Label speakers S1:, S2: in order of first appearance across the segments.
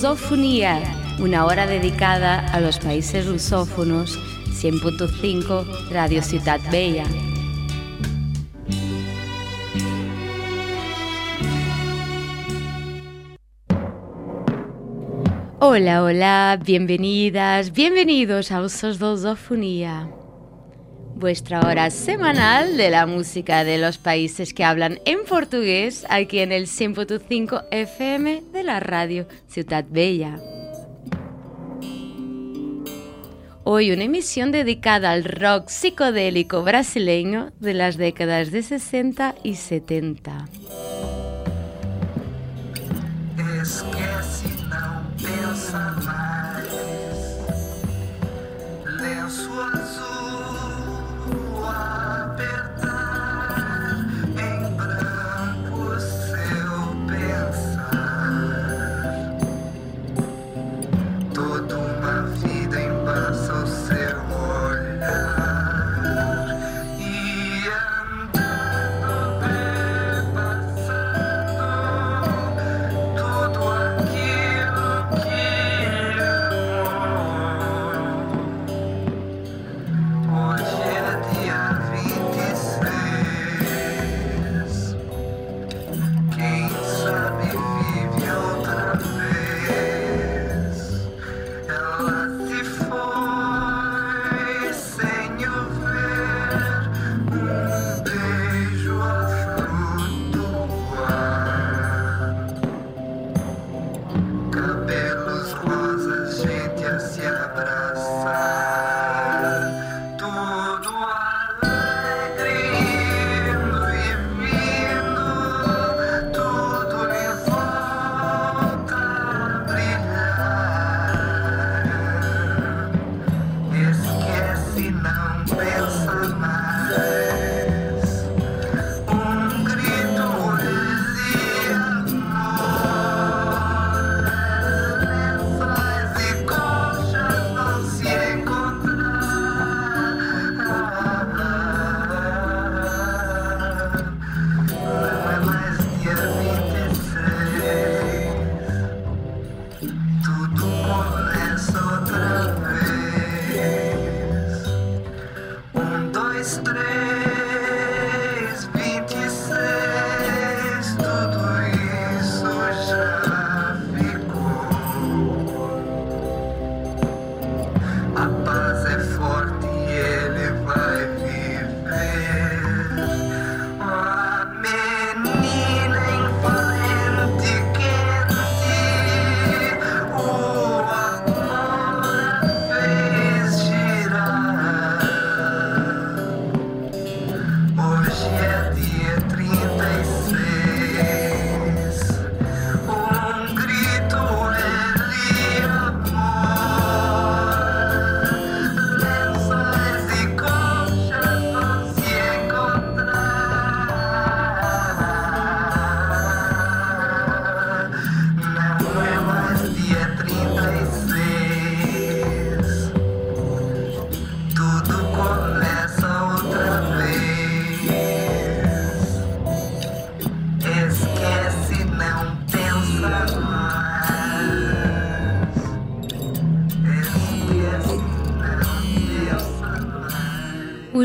S1: Lusofonía, una hora dedicada a los países lusófonos, 100.5 Radio Ciudad Bella. Hola, hola, bienvenidas, bienvenidos a Usos Lusofonía vuestra hora semanal de la música de los países que hablan en portugués aquí en el 100.5 FM de la radio Ciudad Bella. Hoy una emisión dedicada al rock psicodélico brasileño de las décadas de 60 y 70.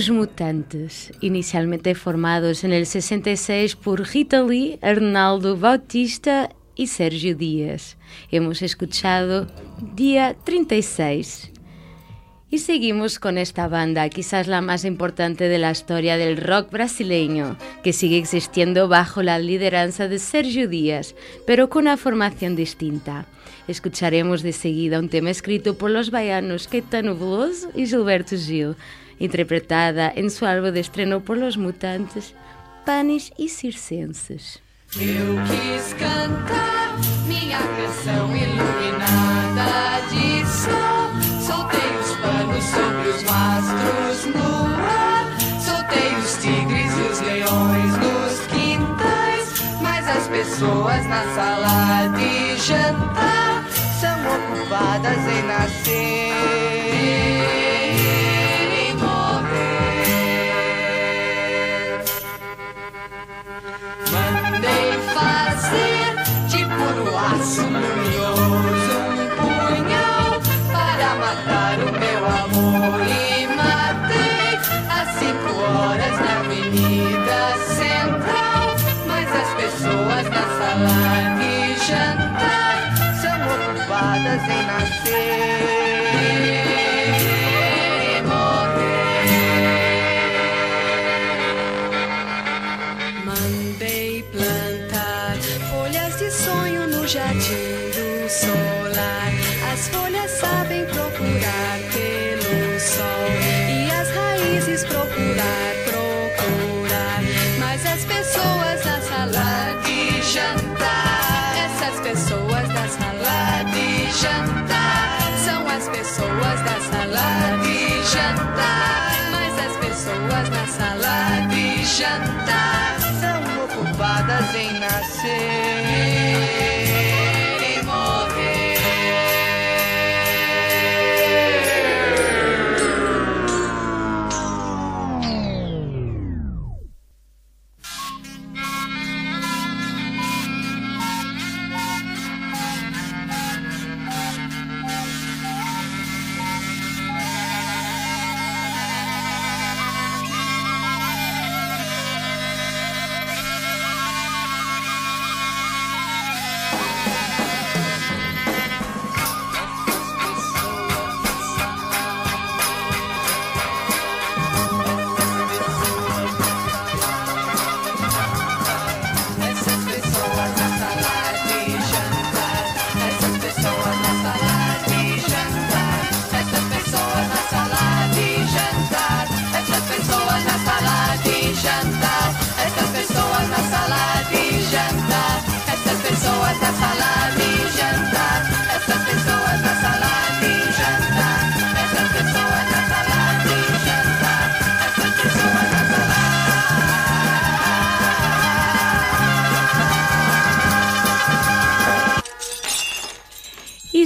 S1: Os Mutantes, inicialmente formados en el 66 por Rita Lee, Arnaldo Bautista y Sergio Díaz. Hemos escuchado Día 36. Y seguimos con esta banda, quizás la más importante de la historia del rock brasileño, que sigue existiendo bajo la lideranza de Sergio Díaz, pero con una formación distinta. Escucharemos de seguida un tema escrito por los baianos Caetano Veloso y Gilberto Gil, interpretada em seu álbum de estreno por Los Mutantes, Panis e Circenses.
S2: Eu quis cantar minha canção iluminada de sol. Soltei os panos sobre os mastros no ar. Soltei os tigres e os leões nos quintais. Mas as pessoas na sala de jantar são ocupadas em nascer. mandei fazer tipo de puro aço
S3: munhoso um punhal para matar o meu amor e matei às cinco horas na Avenida Central, mas as pessoas da sala de jantar são ocupadas em nascer. plantar são ocupadas em
S4: nascer.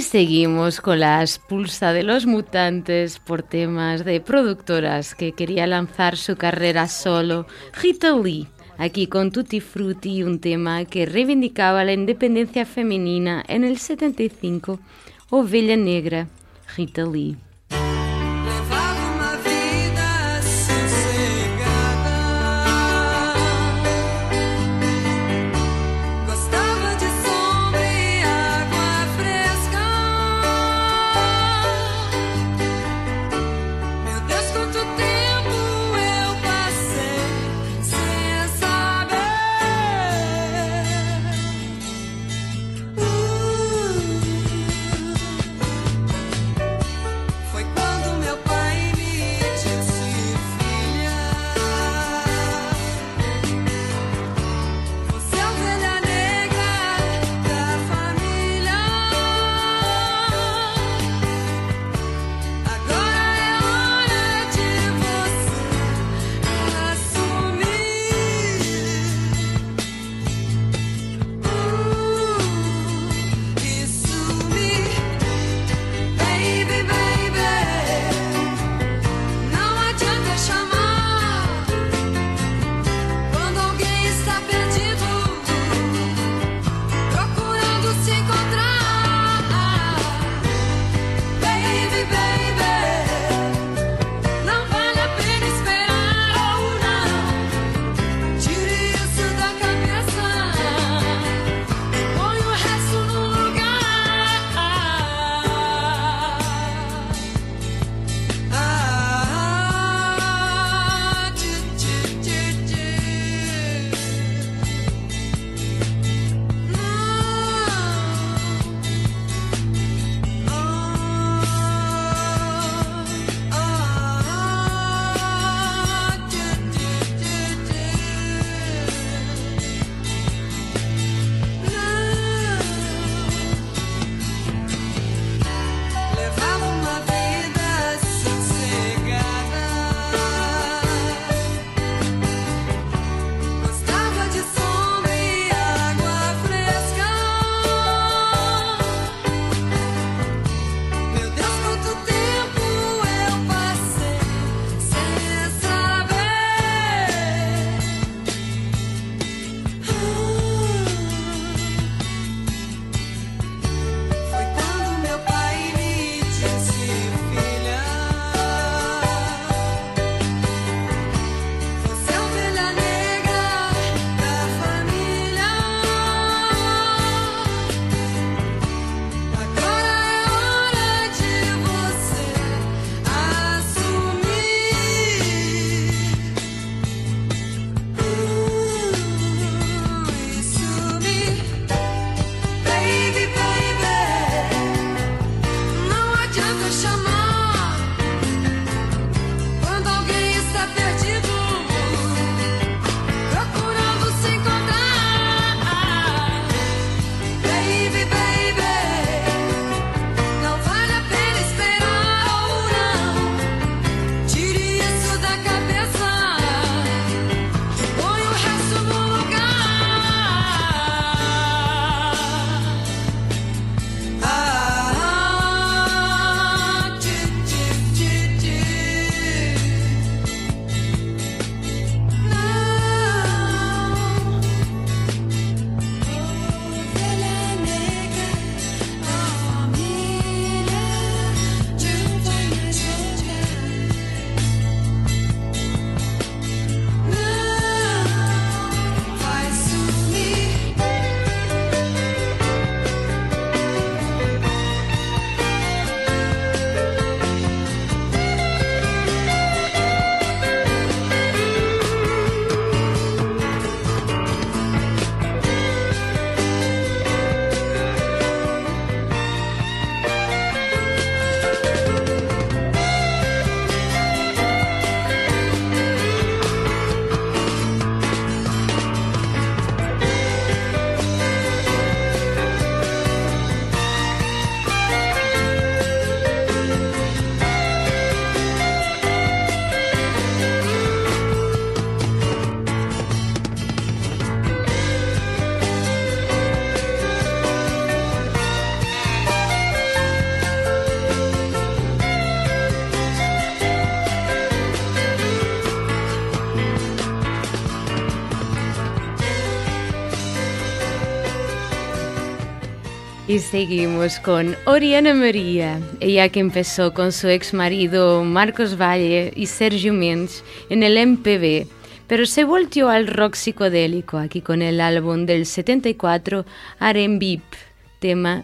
S4: seguimos con la expulsa de los mutantes por temas de productoras que quería lanzar su carrera solo. Rita Lee, aquí con Tutti Frutti, un tema que reivindicaba la independencia femenina en el 75, Ovella Negra, Rita Lee.
S2: Seguimos con Oriana María, ella que empezó con su ex marido Marcos Valle y Sergio Mendes en el MPB, pero se volvió al rock psicodélico aquí con el álbum del 74 Arembip, tema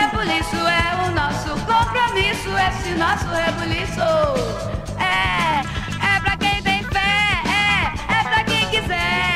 S2: Rebuliço é o nosso compromisso, esse nosso rebuliço. É, é pra quem tem fé, é, é pra quem quiser.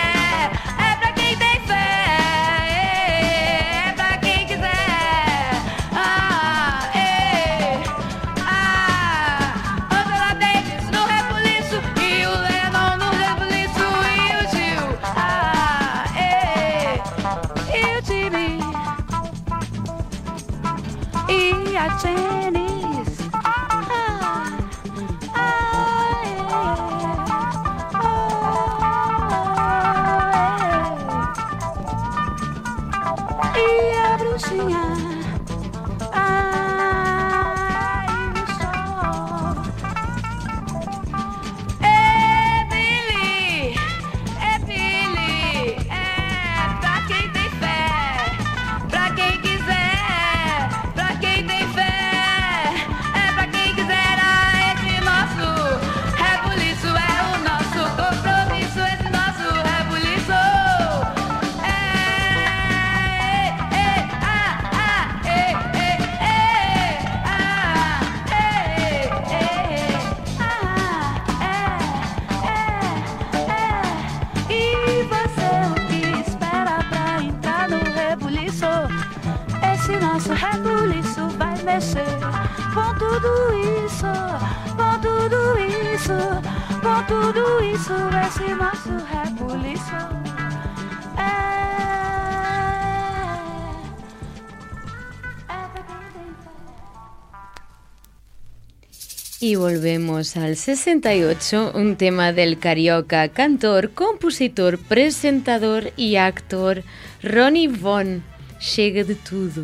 S2: Y volvemos al 68, un tema del carioca, cantor, compositor, presentador y actor Ronnie Von. Chega de tudo.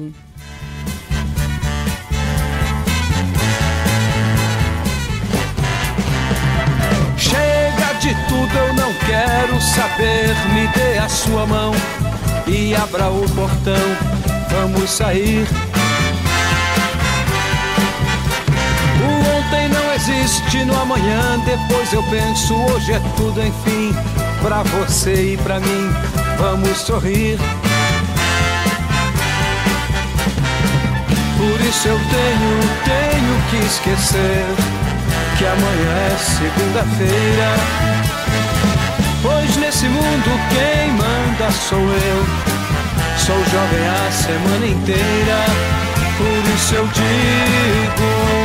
S5: Chega de tudo, eu não quero saber. Me dê a sua mão e abra o portão. Vamos sair existe no amanhã, depois eu penso, hoje é tudo, enfim, pra você e pra mim, vamos sorrir. Por isso eu tenho, tenho que esquecer que amanhã é segunda-feira. Pois nesse mundo quem manda sou eu, sou jovem a semana inteira. Por isso eu digo.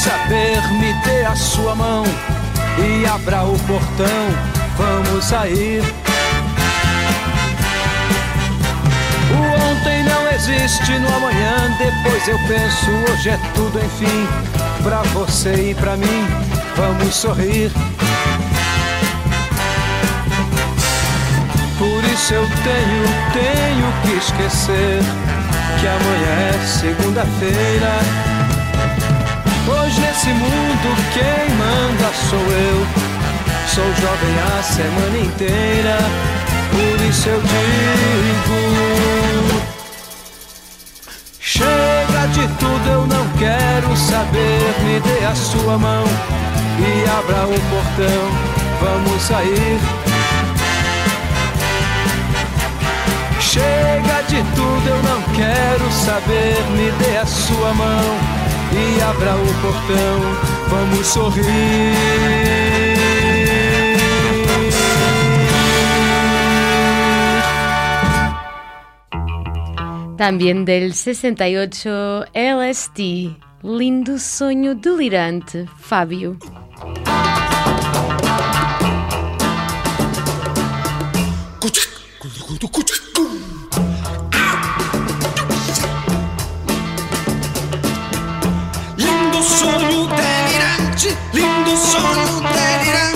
S5: Saber, me dê a sua mão e abra o portão, vamos sair. O ontem não existe no amanhã, depois eu penso, hoje é tudo enfim. Pra você e pra mim, vamos sorrir. Por isso eu tenho, tenho que esquecer que amanhã é segunda-feira Nesse mundo quem manda sou eu. Sou jovem a semana inteira, por isso eu digo: Chega de tudo, eu não quero saber. Me dê a sua mão e abra o portão, vamos sair. Chega de tudo, eu não quero saber. Me dê a sua mão e abra o portão, vamos sorrir.
S6: También del 68 LST, lindo sonho delirante, Fábio. tarde, lindo sonho delirante.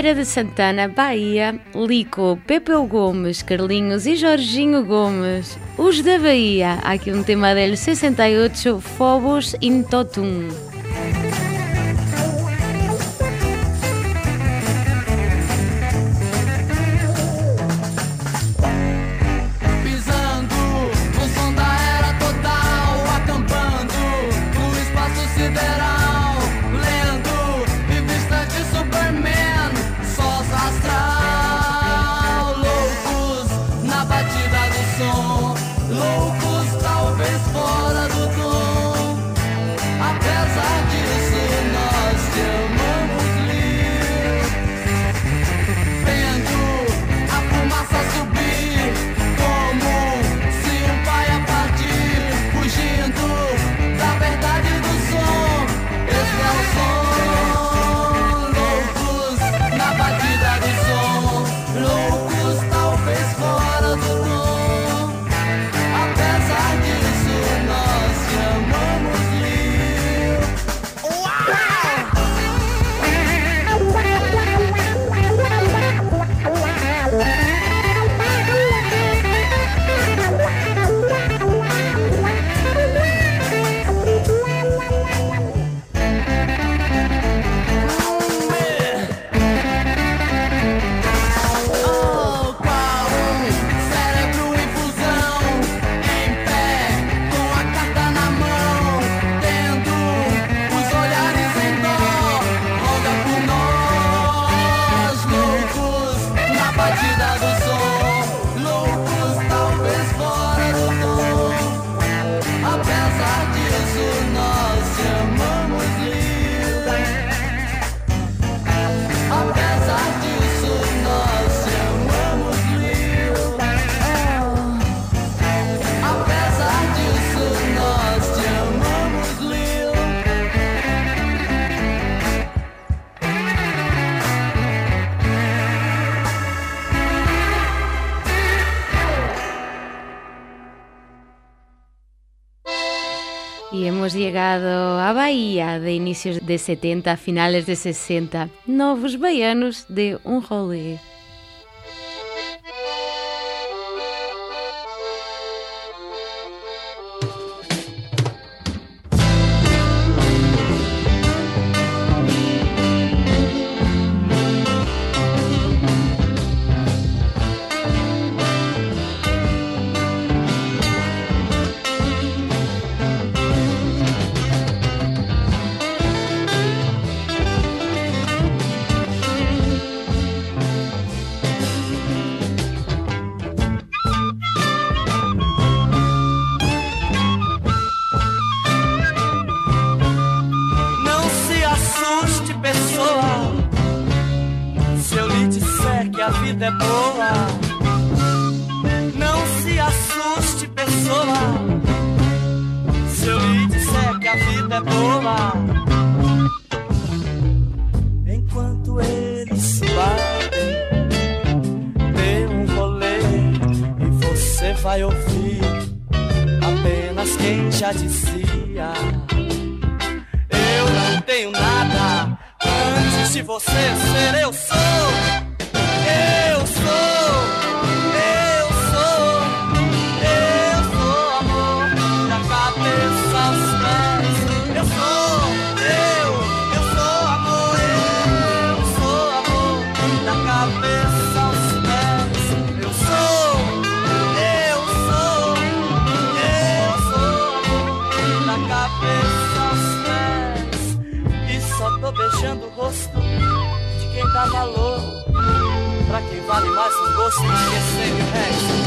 S6: Feira de Santana, Bahia, Lico, Pepeu Gomes, Carlinhos e Jorginho Gomes. Os da Bahia, aqui um tema del 68, Fobos in Totum.
S4: De inicios de 70 a finales de 60. Novos baianos de un rolê.
S7: Se você ser, eu sou. Ghost, man, yes, save your head.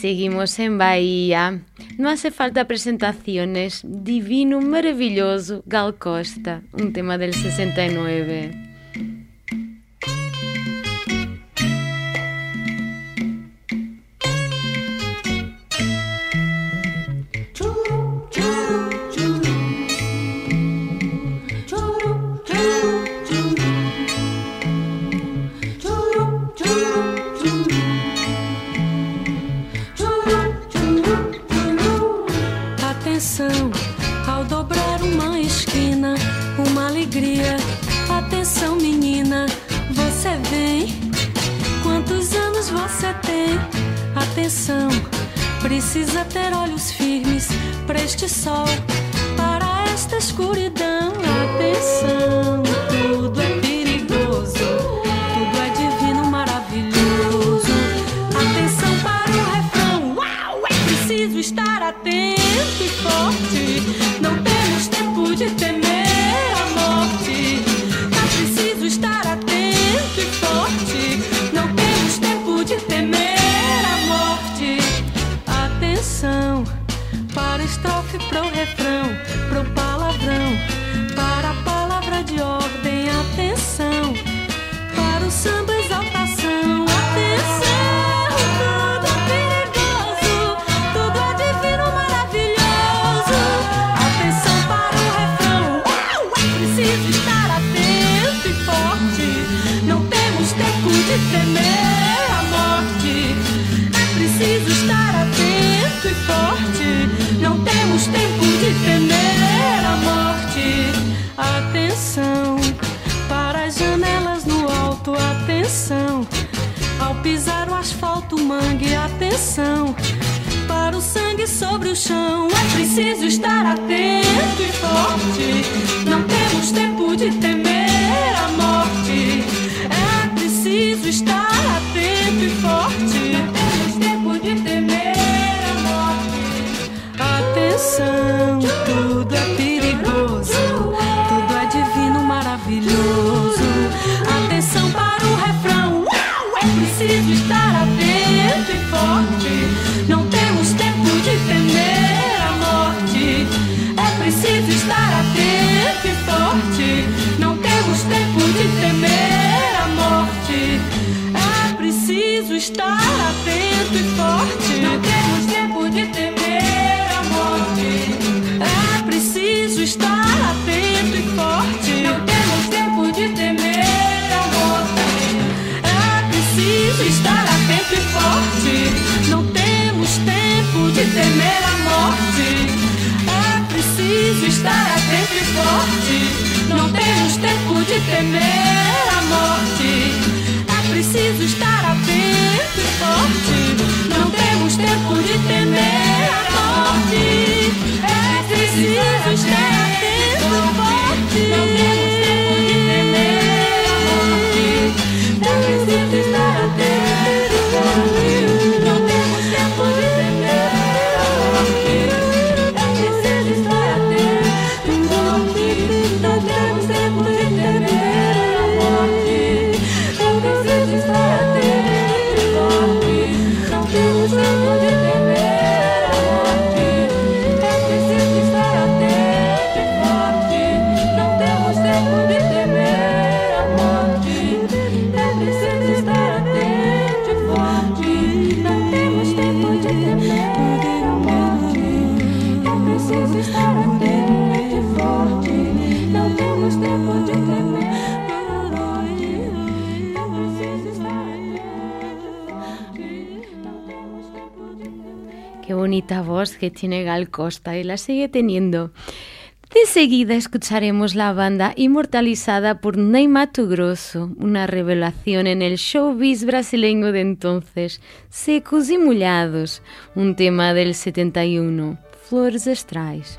S4: Seguimos en Bahía. No hace falta presentaciones. Divino, maravilloso, Gal Costa, un tema del 69.
S3: atenção. Ao dobrar uma esquina, uma alegria. Atenção, menina, você vem. Quantos anos você tem? Atenção, precisa ter olhos firmes para este sol, para esta escuridão. Atenção, tudo é
S1: Qué bonita voz que tiene Gal Costa y la sigue teniendo. De seguida escucharemos la banda inmortalizada por Neymar Grosso, una revelación en el showbiz brasileño de entonces, Secos y Mullados, un tema del 71, Flores Astrais.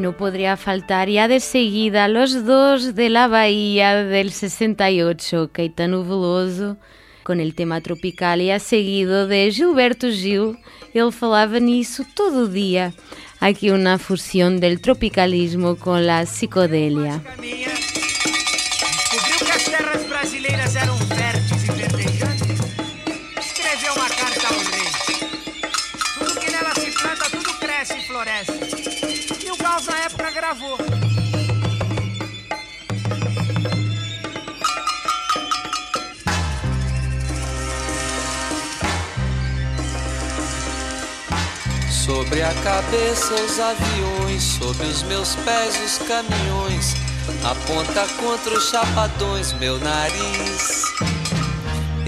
S4: Y no podría faltar ya de seguida los dos de la Bahía del 68, Caetano Veloso, con el tema tropical, e a seguido de Gilberto Gil, ele falava nisso todo dia. Aqui uma fusão del tropicalismo com la psicodelia.
S8: Sobre a cabeça os aviões, sob os meus pés os caminhões. Aponta contra os chapadões meu nariz.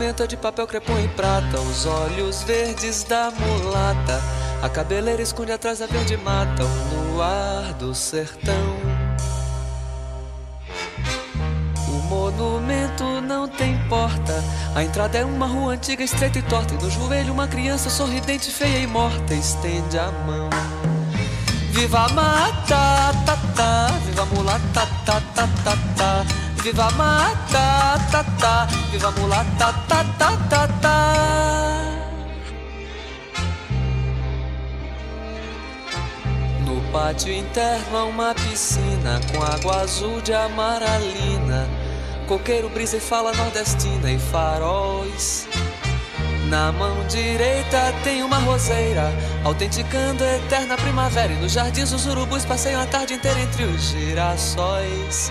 S8: É de papel crepom e prata, os olhos verdes da mulata. A cabeleira esconde atrás da verde mata, o luar do sertão. O monumento não tem porta. A entrada é uma rua antiga, estreita e torta. E no joelho, uma criança sorridente, feia e morta, estende a mão. Viva a mata, tá, tá, viva a mulata, tá, tá, tá, tá. Viva mata, tá, tá, viva mulata, tá, tá, tá, tá. No pátio interno há uma piscina com água azul de amaralina. Coqueiro brisa e fala nordestina e faróis. Na mão direita tem uma roseira, autenticando a eterna primavera. E nos jardins os urubus passeiam a tarde inteira entre os girassóis.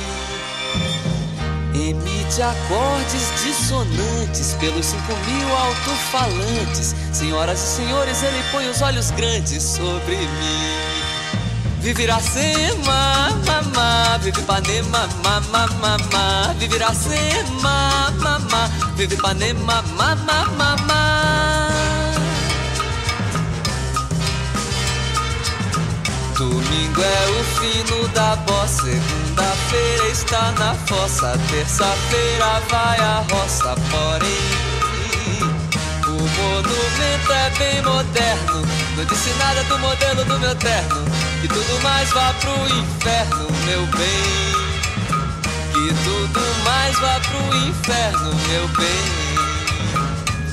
S8: Emite acordes dissonantes pelos cinco mil alto-falantes. Senhoras e senhores, ele põe os olhos grandes sobre mim. Vive Iracema, mamá, vive Ipanema, mamá, mamá, vive Iracema, mamá, vive Ipanema, mamá, mamá. Domingo é o fino da bossa, segunda-feira está na fossa, terça-feira vai a roça, porém o monumento é bem moderno, não disse nada do modelo do meu terno, que tudo mais vá pro inferno, meu bem, que tudo mais vá pro inferno, meu bem.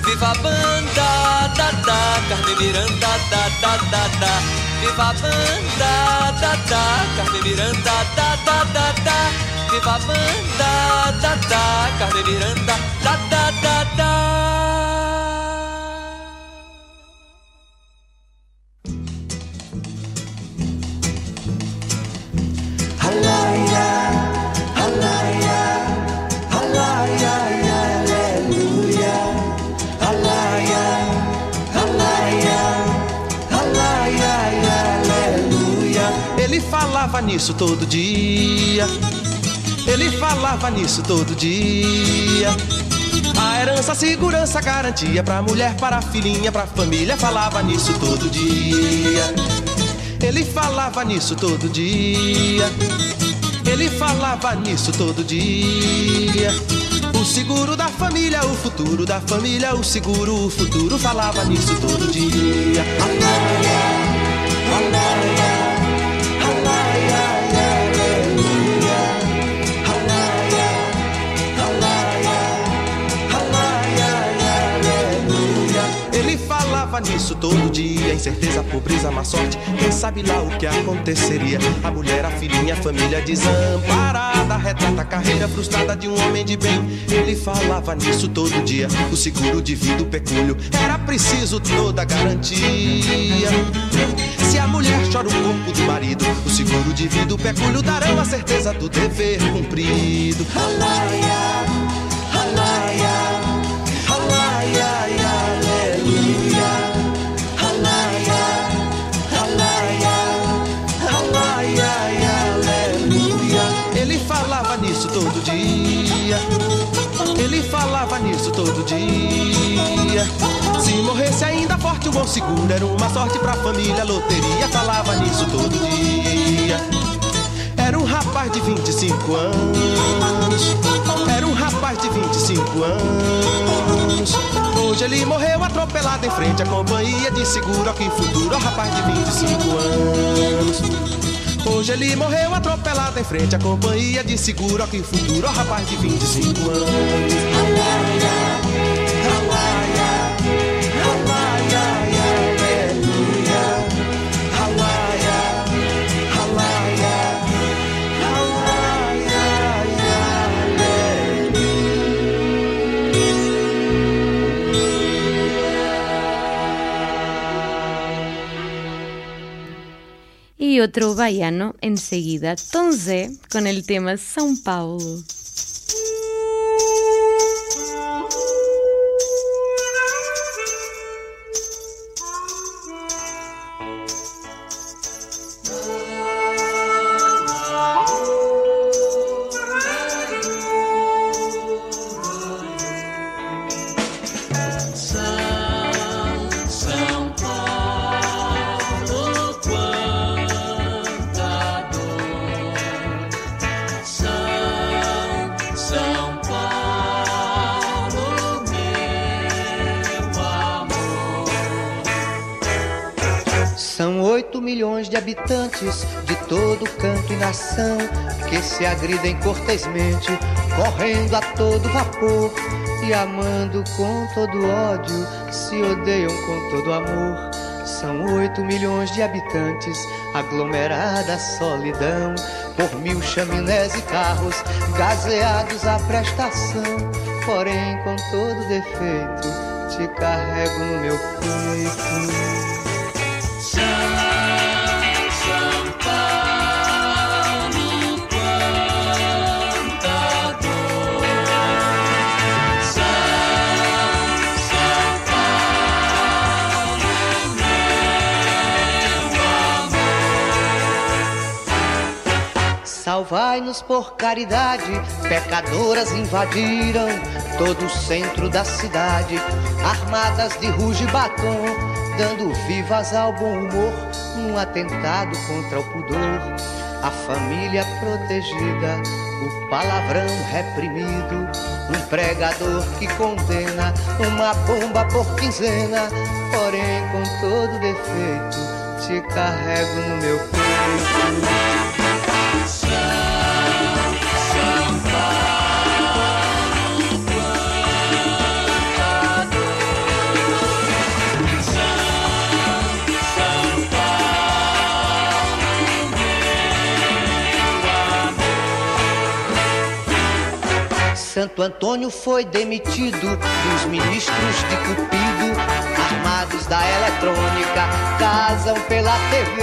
S8: Viva a banda, da, da, Carmen Miranda, da, da, da, da. Viva a banda, da, da, Carmen Miranda, da, da, da, da. Viva a banda, da, da, Carmen Miranda, da, da, da, da.
S9: Falava nisso todo dia. Ele falava nisso todo dia. A herança, a segurança, a garantia pra mulher, para a filhinha, pra família. Falava nisso todo dia. Ele falava nisso todo dia. Ele falava nisso todo dia. O seguro da família, o futuro da família, o seguro, o futuro. Falava nisso todo dia. Ele falava falava nisso todo dia. Incerteza, pobreza, má sorte. Quem sabe lá o que aconteceria? A mulher, a filhinha, a família desamparada. Retrata a carreira frustrada de um homem de bem. Ele falava nisso todo dia. O seguro de vida, o pecúlio. Era preciso toda garantia. Se a mulher chora o corpo do marido, o seguro de vida, o pecúlio darão a certeza do dever cumprido. Alaia, alaia, alaia, dia. Se morresse ainda forte, um bom seguro era uma sorte pra família. Loteria falava nisso todo dia. Era um rapaz de 25 anos. Era um rapaz de 25 anos. Hoje ele morreu atropelado em frente à companhia de seguro. Que futuro, ó, rapaz de 25 anos. Hoje ele morreu atropelado em frente à companhia de seguro. Que futuro, ó, rapaz de 25 anos.
S1: Otro baiano enseguida, Tom Zé, con el tema São Paulo.
S10: De todo canto e nação que se agridem cortesmente, correndo a todo vapor e amando com todo ódio, se odeiam com todo amor. São oito milhões de habitantes, aglomerada solidão, por mil chaminés e carros, gazeados à prestação. Porém, com todo defeito, te carrego no meu peito. Salvai-nos por caridade, pecadoras invadiram todo o centro da cidade, armadas de ruge e batom, dando vivas ao bom humor, num atentado contra o pudor. A família protegida, o palavrão reprimido, um pregador que condena, uma bomba por quinzena, porém com todo defeito, te carrego no meu peito. Santo Antônio foi demitido dos ministros de Cupido, armados da eletrônica, casam pela TV,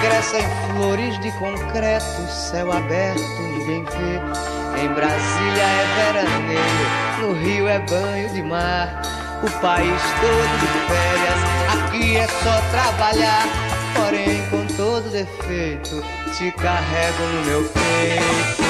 S10: crescem flores de concreto, céu aberto, ninguém vê. Em Brasília é veraneio, no Rio é banho de mar. O país todo de férias, aqui é só trabalhar. Porém, com todo defeito, te carrego no meu peito.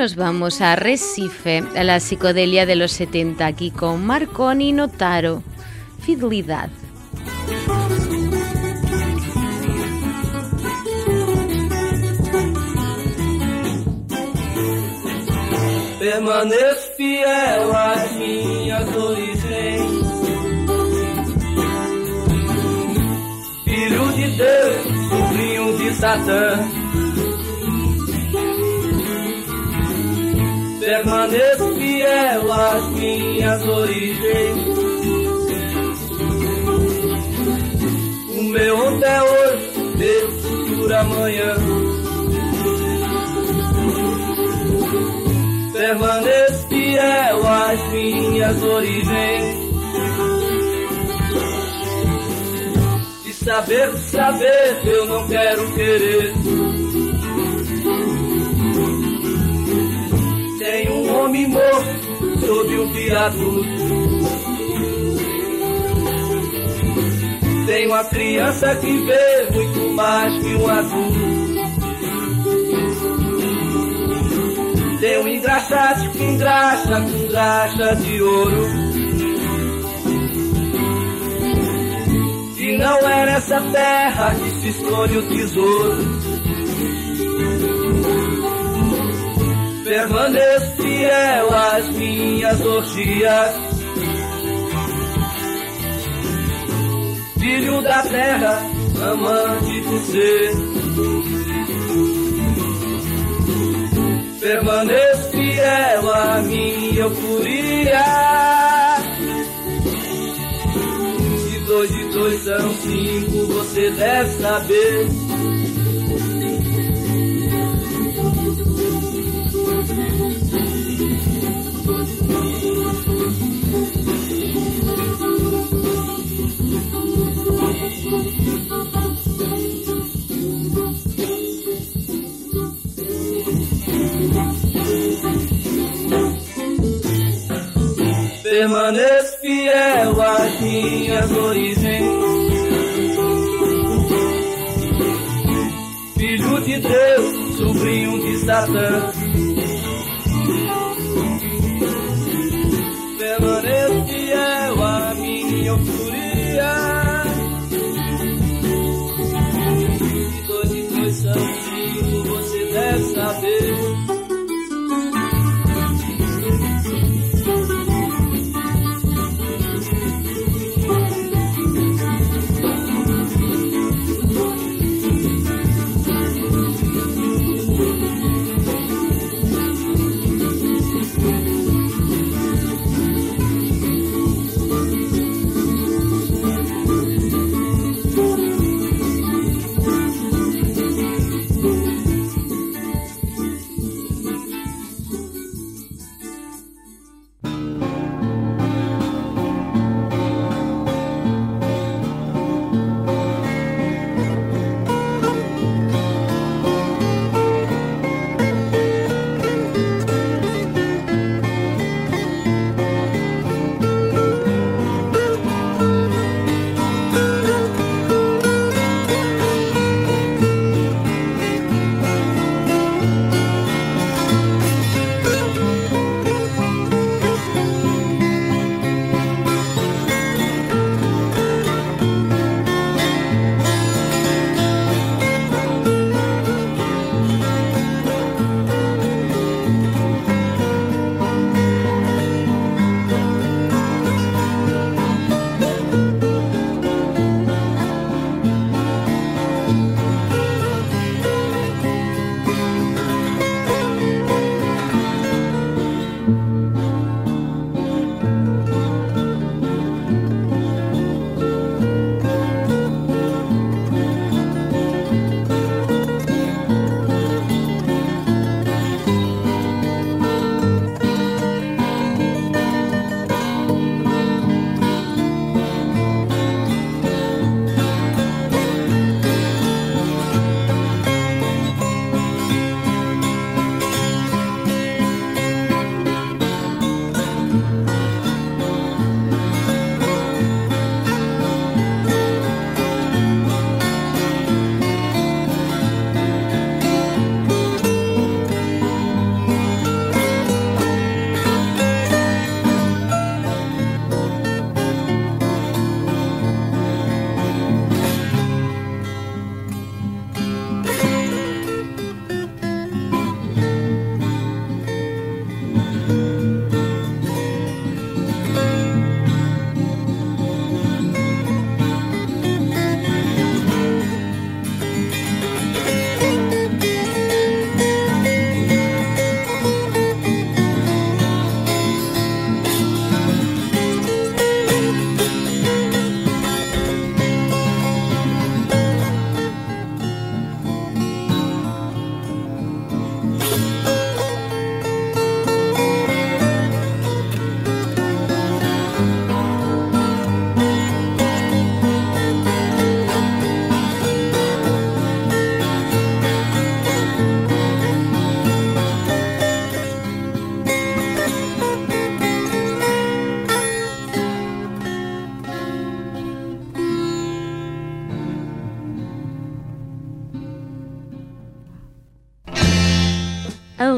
S1: Nos vamos a Recife, a la psicodelia de los 70, aquí con Marconi Notaro. Fidelidad.
S7: Permaneço fiel às minhas origens. Filho de Deus, sobrinho de Satã. Permaneço fiel às minhas origens. O meu ontem é hoje, meu futuro amanhã. Permaneço fiel às minhas origens. De saber, de saber, eu não quero querer. Morto sob um viaduto. Tem uma criança que vê muito mais que um adulto. Tem um engraxate que engraxa com graxa de ouro. E não é nessa terra que se esconde o tesouro. Permaneço fiel às minhas orgias. Filho da terra, amante do ser. Permaneço fiel à minha euforia. Se dois e dois são cinco, você deve saber. Permaneço fiel às minhas origens. Filho de Deus, sobrinho de Satã. Permaneço fiel à minha dois e dois são cinco, você deve saber.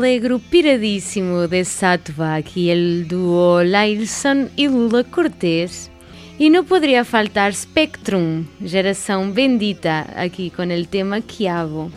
S1: Alegro piradísimo de Satva, aquí el dúo Lailson y Lula Cortés. Y no podría faltar Spectrum, geração bendita, aqui com el tema Chiavo.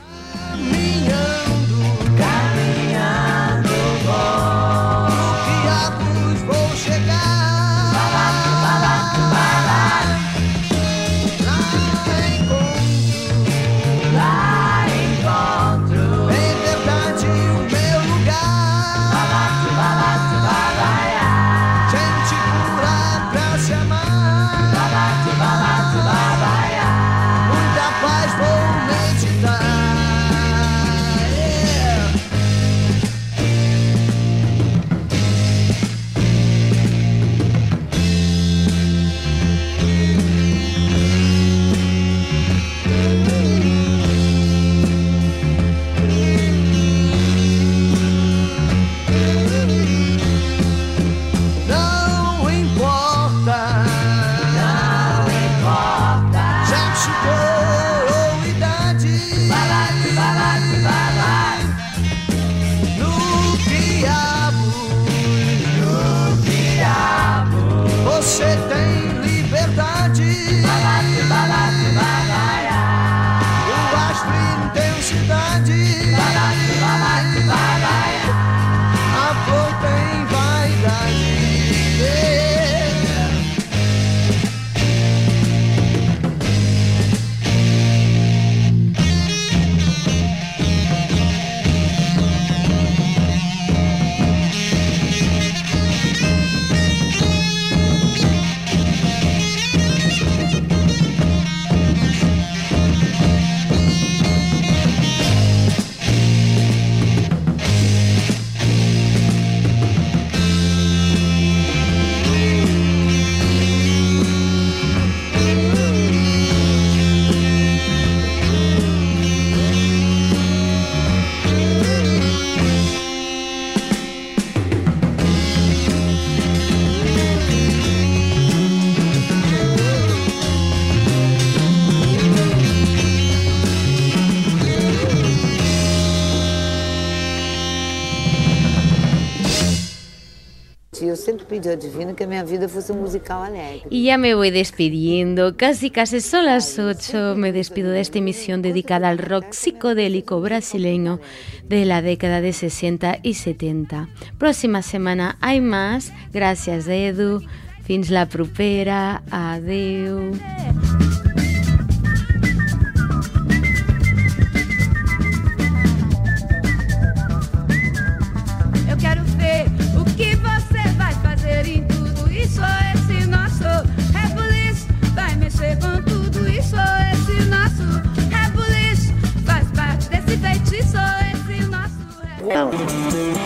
S4: Eu sempre pedi ao divino que minha vida fosse um musical alegre.
S1: Y ya me voy despidiendo, casi casi son las 8, me despido de esta emisión dedicada al rock psicodélico brasileño de la década de 60 y 70. Próxima semana hay más, gracias Edu, fins la propera, adeu.
S2: Nosso